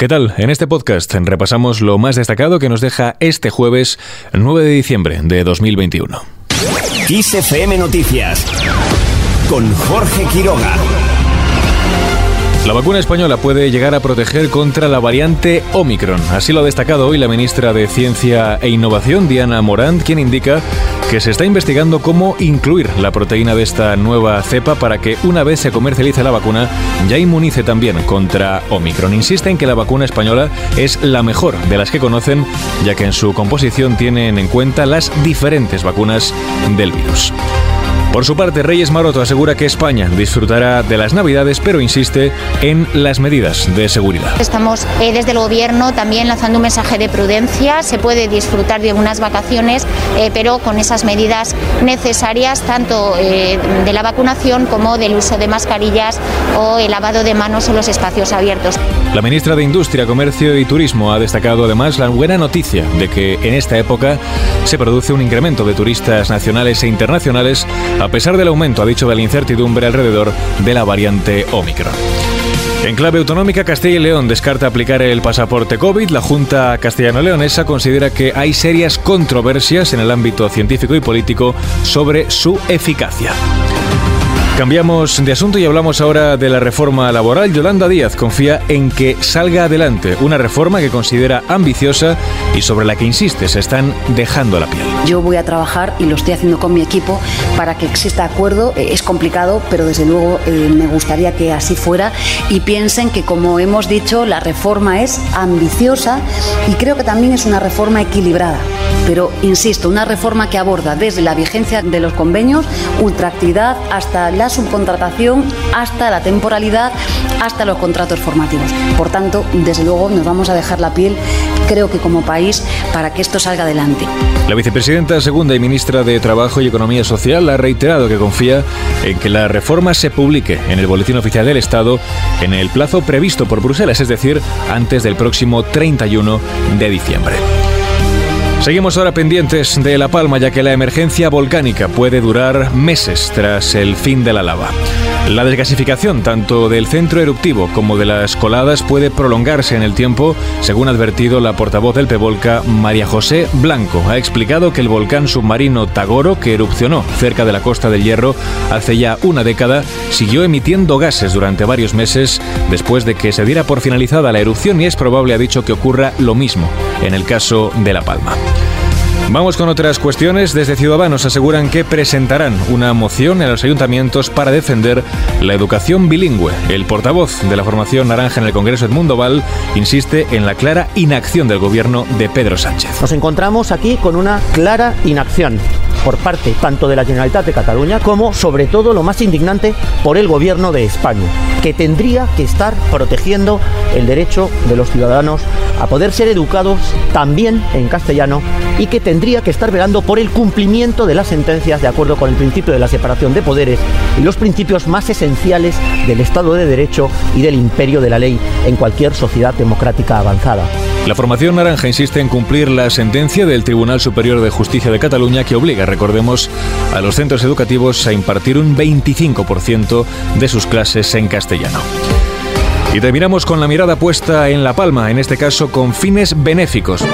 ¿Qué tal? En este podcast repasamos lo más destacado que nos deja este jueves 9 de diciembre de 2021. XFM Noticias con Jorge Quiroga. La vacuna española puede llegar a proteger contra la variante Omicron. Así lo ha destacado hoy la ministra de Ciencia e Innovación, Diana Morant, quien indica que se está investigando cómo incluir la proteína de esta nueva cepa para que una vez se comercialice la vacuna ya inmunice también contra Omicron. Insiste en que la vacuna española es la mejor de las que conocen, ya que en su composición tienen en cuenta las diferentes vacunas del virus. Por su parte, Reyes Maroto asegura que España disfrutará de las Navidades, pero insiste en las medidas de seguridad. Estamos eh, desde el Gobierno también lanzando un mensaje de prudencia. Se puede disfrutar de unas vacaciones, eh, pero con esas medidas necesarias, tanto eh, de la vacunación como del uso de mascarillas o el lavado de manos en los espacios abiertos. La ministra de Industria, Comercio y Turismo ha destacado además la buena noticia de que en esta época se produce un incremento de turistas nacionales e internacionales a pesar del aumento, ha dicho, de la incertidumbre alrededor de la variante Omicron. En clave autonómica, Castilla y León descarta aplicar el pasaporte COVID. La Junta Castellano-Leonesa considera que hay serias controversias en el ámbito científico y político sobre su eficacia. Cambiamos de asunto y hablamos ahora de la reforma laboral. Yolanda Díaz confía en que salga adelante una reforma que considera ambiciosa y sobre la que insiste, se están dejando la piel. Yo voy a trabajar y lo estoy haciendo con mi equipo para que exista acuerdo. Eh, es complicado, pero desde luego eh, me gustaría que así fuera y piensen que, como hemos dicho, la reforma es ambiciosa y creo que también es una reforma equilibrada. Pero, insisto, una reforma que aborda desde la vigencia de los convenios, ultraactividad, hasta la subcontratación, hasta la temporalidad, hasta los contratos formativos. Por tanto, desde luego nos vamos a dejar la piel, creo que como país, para que esto salga adelante. La vicepresidenta segunda y ministra de Trabajo y Economía Social ha reiterado que confía en que la reforma se publique en el Boletín Oficial del Estado en el plazo previsto por Bruselas, es decir, antes del próximo 31 de diciembre. Seguimos ahora pendientes de La Palma, ya que la emergencia volcánica puede durar meses tras el fin de la lava. La desgasificación tanto del centro eruptivo como de las coladas puede prolongarse en el tiempo, según ha advertido la portavoz del Pevolca, María José Blanco. Ha explicado que el volcán submarino Tagoro, que erupcionó cerca de la costa del Hierro hace ya una década, siguió emitiendo gases durante varios meses después de que se diera por finalizada la erupción y es probable, ha dicho, que ocurra lo mismo en el caso de La Palma. Vamos con otras cuestiones. Desde Ciudadanos aseguran que presentarán una moción en los ayuntamientos para defender la educación bilingüe. El portavoz de la formación naranja en el Congreso, Edmundo Val, insiste en la clara inacción del gobierno de Pedro Sánchez. Nos encontramos aquí con una clara inacción por parte tanto de la Generalitat de Cataluña como, sobre todo, lo más indignante, por el gobierno de España, que tendría que estar protegiendo el derecho de los ciudadanos a poder ser educados también en castellano y que tendría que estar velando por el cumplimiento de las sentencias de acuerdo con el principio de la separación de poderes y los principios más esenciales del Estado de Derecho y del imperio de la ley en cualquier sociedad democrática avanzada. La formación naranja insiste en cumplir la sentencia del Tribunal Superior de Justicia de Cataluña que obliga, recordemos, a los centros educativos a impartir un 25% de sus clases en castellano. Y terminamos con la mirada puesta en La Palma, en este caso con fines benéficos.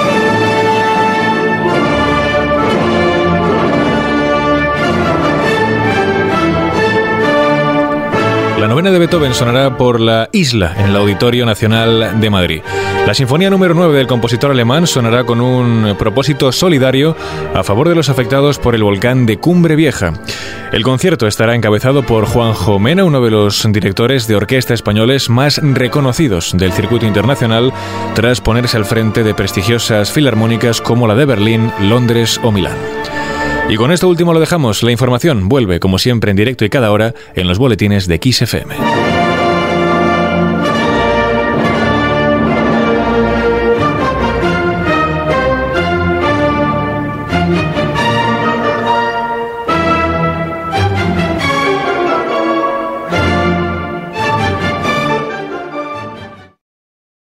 La novena de Beethoven sonará por la isla en el Auditorio Nacional de Madrid. La Sinfonía número 9 del compositor alemán sonará con un propósito solidario a favor de los afectados por el volcán de Cumbre Vieja. El concierto estará encabezado por Juanjo Mena, uno de los directores de orquesta españoles más reconocidos del circuito internacional, tras ponerse al frente de prestigiosas filarmónicas como la de Berlín, Londres o Milán. Y con esto último lo dejamos. La información vuelve, como siempre, en directo y cada hora en los boletines de XFM.